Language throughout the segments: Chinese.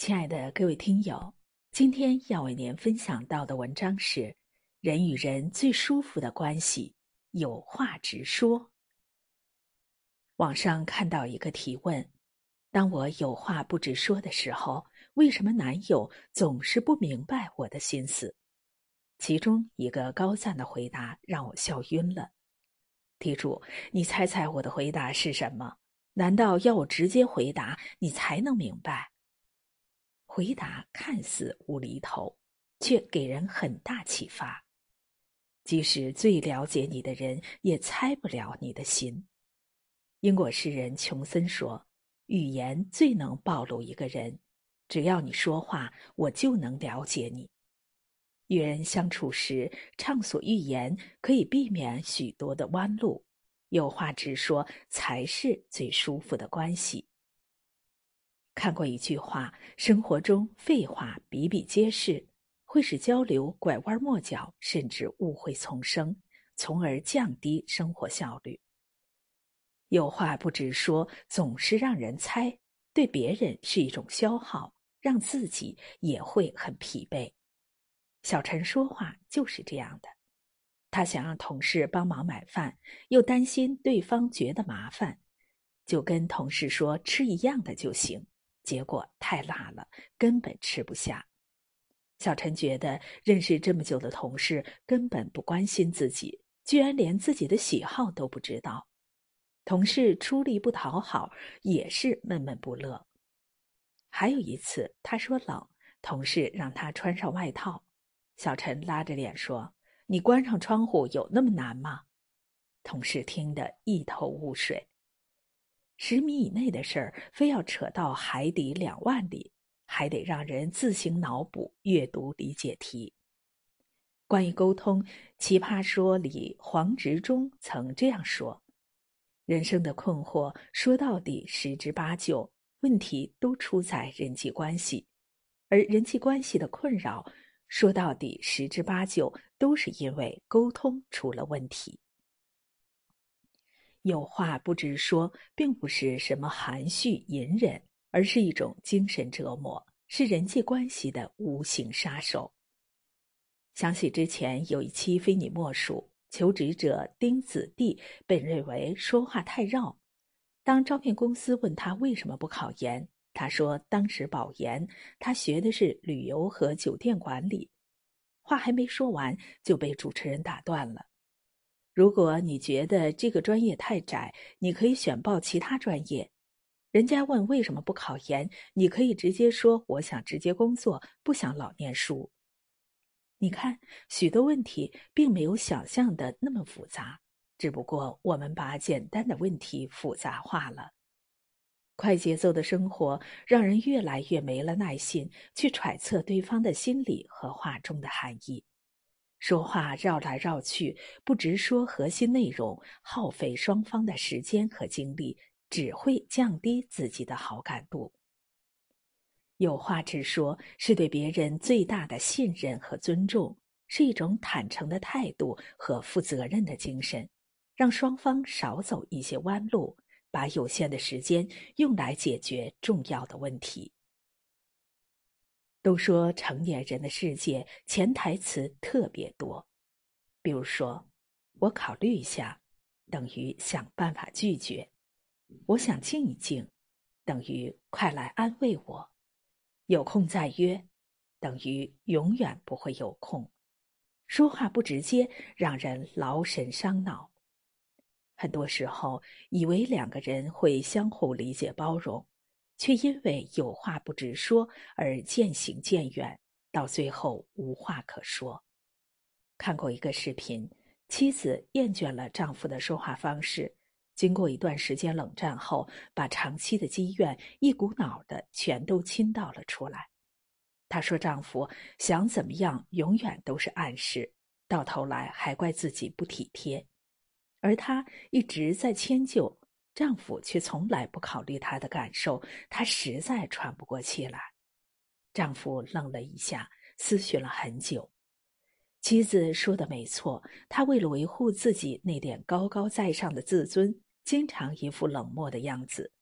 亲爱的各位听友，今天要为您分享到的文章是：人与人最舒服的关系，有话直说。网上看到一个提问：当我有话不直说的时候，为什么男友总是不明白我的心思？其中一个高赞的回答让我笑晕了。题主，你猜猜我的回答是什么？难道要我直接回答你才能明白？回答看似无厘头，却给人很大启发。即使最了解你的人，也猜不了你的心。英国诗人琼森说：“语言最能暴露一个人，只要你说话，我就能了解你。”与人相处时，畅所欲言可以避免许多的弯路，有话直说才是最舒服的关系。看过一句话：生活中废话比比皆是，会使交流拐弯抹角，甚至误会丛生，从而降低生活效率。有话不直说，总是让人猜，对别人是一种消耗，让自己也会很疲惫。小陈说话就是这样的，他想让同事帮忙买饭，又担心对方觉得麻烦，就跟同事说吃一样的就行，结果太辣了，根本吃不下。小陈觉得认识这么久的同事根本不关心自己，居然连自己的喜好都不知道，同事出力不讨好也是闷闷不乐。还有一次，他说冷，同事让他穿上外套。小陈拉着脸说：“你关上窗户有那么难吗？”同事听得一头雾水。十米以内的事儿，非要扯到海底两万里，还得让人自行脑补、阅读理解题。关于沟通，《奇葩说》里黄执中曾这样说：“人生的困惑，说到底十之八九问题都出在人际关系，而人际关系的困扰。”说到底，十之八九都是因为沟通出了问题。有话不直说，并不是什么含蓄隐忍，而是一种精神折磨，是人际关系的无形杀手。想起之前有一期《非你莫属》，求职者丁子弟被认为说话太绕，当招聘公司问他为什么不考研。他说：“当时保研，他学的是旅游和酒店管理。”话还没说完，就被主持人打断了。如果你觉得这个专业太窄，你可以选报其他专业。人家问为什么不考研，你可以直接说：“我想直接工作，不想老念书。”你看，许多问题并没有想象的那么复杂，只不过我们把简单的问题复杂化了。快节奏的生活让人越来越没了耐心去揣测对方的心理和话中的含义，说话绕来绕去，不直说核心内容，耗费双方的时间和精力，只会降低自己的好感度。有话直说是对别人最大的信任和尊重，是一种坦诚的态度和负责任的精神，让双方少走一些弯路。把有限的时间用来解决重要的问题。都说成年人的世界潜台词特别多，比如说“我考虑一下”，等于想办法拒绝；“我想静一静”，等于快来安慰我；“有空再约”，等于永远不会有空。说话不直接，让人劳神伤脑。很多时候，以为两个人会相互理解包容，却因为有话不直说而渐行渐远，到最后无话可说。看过一个视频，妻子厌倦了丈夫的说话方式，经过一段时间冷战后，把长期的积怨一股脑的全都倾倒了出来。她说：“丈夫想怎么样，永远都是暗示，到头来还怪自己不体贴。”而她一直在迁就丈夫，却从来不考虑她的感受，她实在喘不过气来。丈夫愣了一下，思绪了很久。妻子说的没错，他为了维护自己那点高高在上的自尊，经常一副冷漠的样子。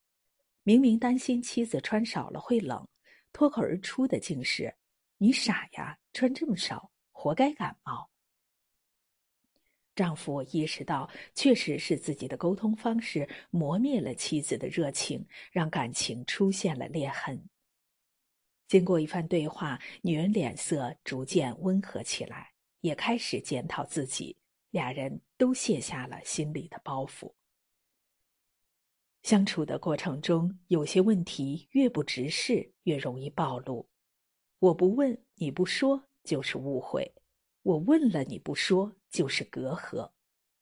明明担心妻子穿少了会冷，脱口而出的竟是：“你傻呀，穿这么少，活该感冒。”丈夫意识到，确实是自己的沟通方式磨灭了妻子的热情，让感情出现了裂痕。经过一番对话，女人脸色逐渐温和起来，也开始检讨自己，俩人都卸下了心里的包袱。相处的过程中，有些问题越不直视，越容易暴露。我不问，你不说，就是误会。我问了你不说，就是隔阂；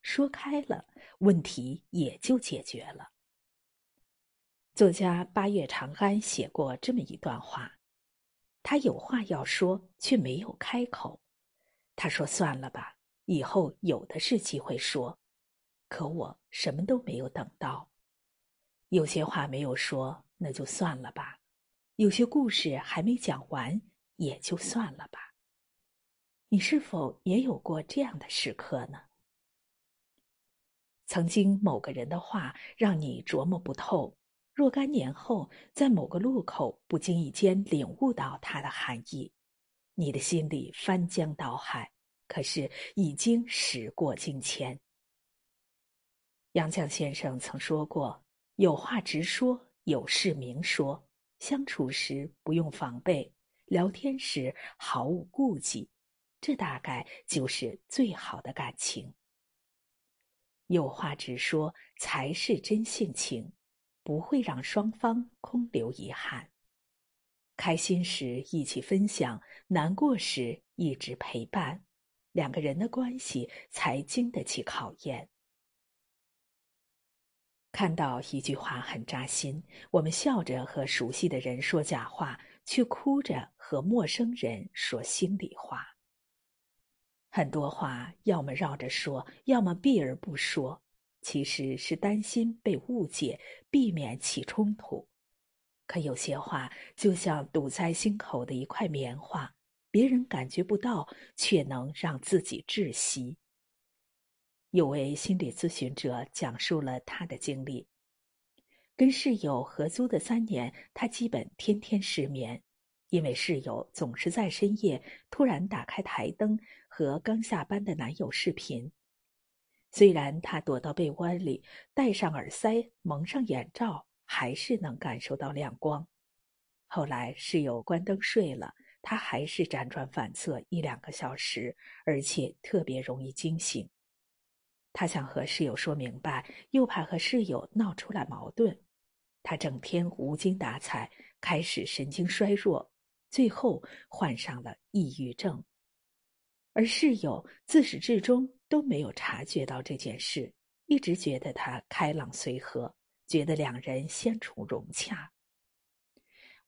说开了，问题也就解决了。作家八月长安写过这么一段话：他有话要说，却没有开口。他说：“算了吧，以后有的是机会说。”可我什么都没有等到。有些话没有说，那就算了吧；有些故事还没讲完，也就算了吧。你是否也有过这样的时刻呢？曾经某个人的话让你琢磨不透，若干年后在某个路口不经意间领悟到它的含义，你的心里翻江倒海。可是已经时过境迁。杨绛先生曾说过：“有话直说，有事明说，相处时不用防备，聊天时毫无顾忌。”这大概就是最好的感情。有话直说才是真性情，不会让双方空留遗憾。开心时一起分享，难过时一直陪伴，两个人的关系才经得起考验。看到一句话很扎心：我们笑着和熟悉的人说假话，却哭着和陌生人说心里话。很多话要么绕着说，要么避而不说，其实是担心被误解，避免起冲突。可有些话就像堵在心口的一块棉花，别人感觉不到，却能让自己窒息。有位心理咨询者讲述了他的经历：跟室友合租的三年，他基本天天失眠。因为室友总是在深夜突然打开台灯和刚下班的男友视频，虽然她躲到被窝里戴上耳塞蒙上眼罩，还是能感受到亮光。后来室友关灯睡了，他还是辗转反侧一两个小时，而且特别容易惊醒。他想和室友说明白，又怕和室友闹出来矛盾，他整天无精打采，开始神经衰弱。最后患上了抑郁症，而室友自始至终都没有察觉到这件事，一直觉得他开朗随和，觉得两人相处融洽。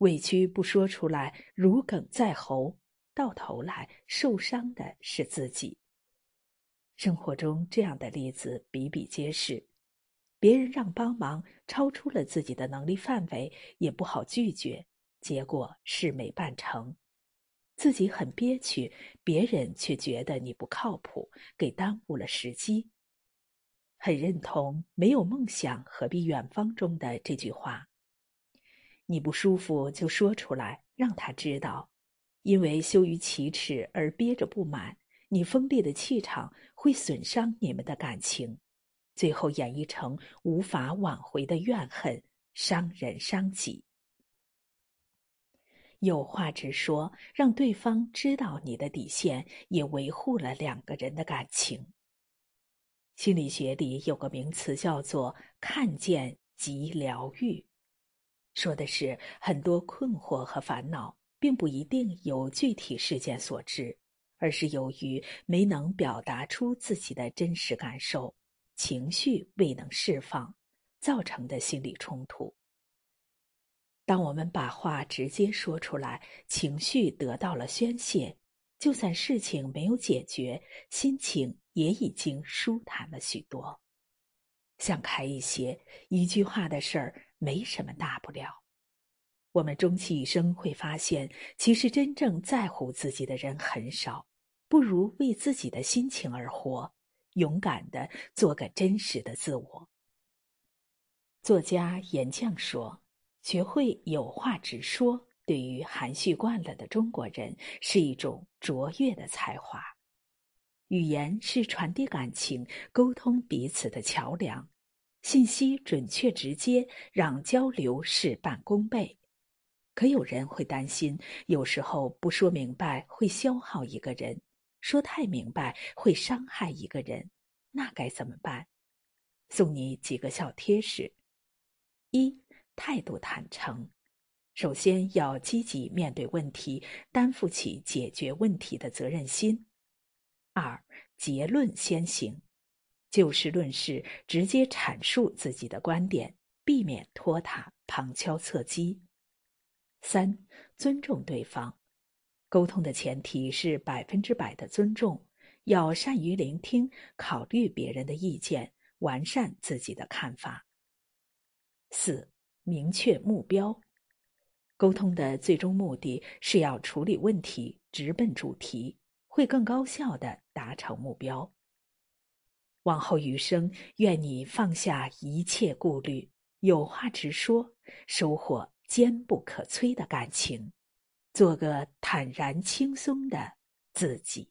委屈不说出来，如鲠在喉，到头来受伤的是自己。生活中这样的例子比比皆是，别人让帮忙超出了自己的能力范围，也不好拒绝。结果事没办成，自己很憋屈，别人却觉得你不靠谱，给耽误了时机。很认同“没有梦想何必远方”中的这句话。你不舒服就说出来，让他知道。因为羞于启齿而憋着不满，你锋利的气场会损伤你们的感情，最后演绎成无法挽回的怨恨，伤人伤己。有话直说，让对方知道你的底线，也维护了两个人的感情。心理学里有个名词叫做“看见即疗愈”，说的是很多困惑和烦恼，并不一定由具体事件所致，而是由于没能表达出自己的真实感受，情绪未能释放，造成的心理冲突。当我们把话直接说出来，情绪得到了宣泄，就算事情没有解决，心情也已经舒坦了许多。想开一些，一句话的事儿没什么大不了。我们终其一生会发现，其实真正在乎自己的人很少，不如为自己的心情而活，勇敢的做个真实的自我。作家严绛说。学会有话直说，对于含蓄惯了的中国人，是一种卓越的才华。语言是传递感情、沟通彼此的桥梁，信息准确直接，让交流事半功倍。可有人会担心，有时候不说明白会消耗一个人，说太明白会伤害一个人，那该怎么办？送你几个小贴士：一、态度坦诚，首先要积极面对问题，担负起解决问题的责任心。二、结论先行，就事论事，直接阐述自己的观点，避免拖沓、旁敲侧击。三、尊重对方，沟通的前提是百分之百的尊重，要善于聆听，考虑别人的意见，完善自己的看法。四、明确目标，沟通的最终目的是要处理问题，直奔主题。会更高效的达成目标。往后余生，愿你放下一切顾虑，有话直说，收获坚不可摧的感情，做个坦然轻松的自己。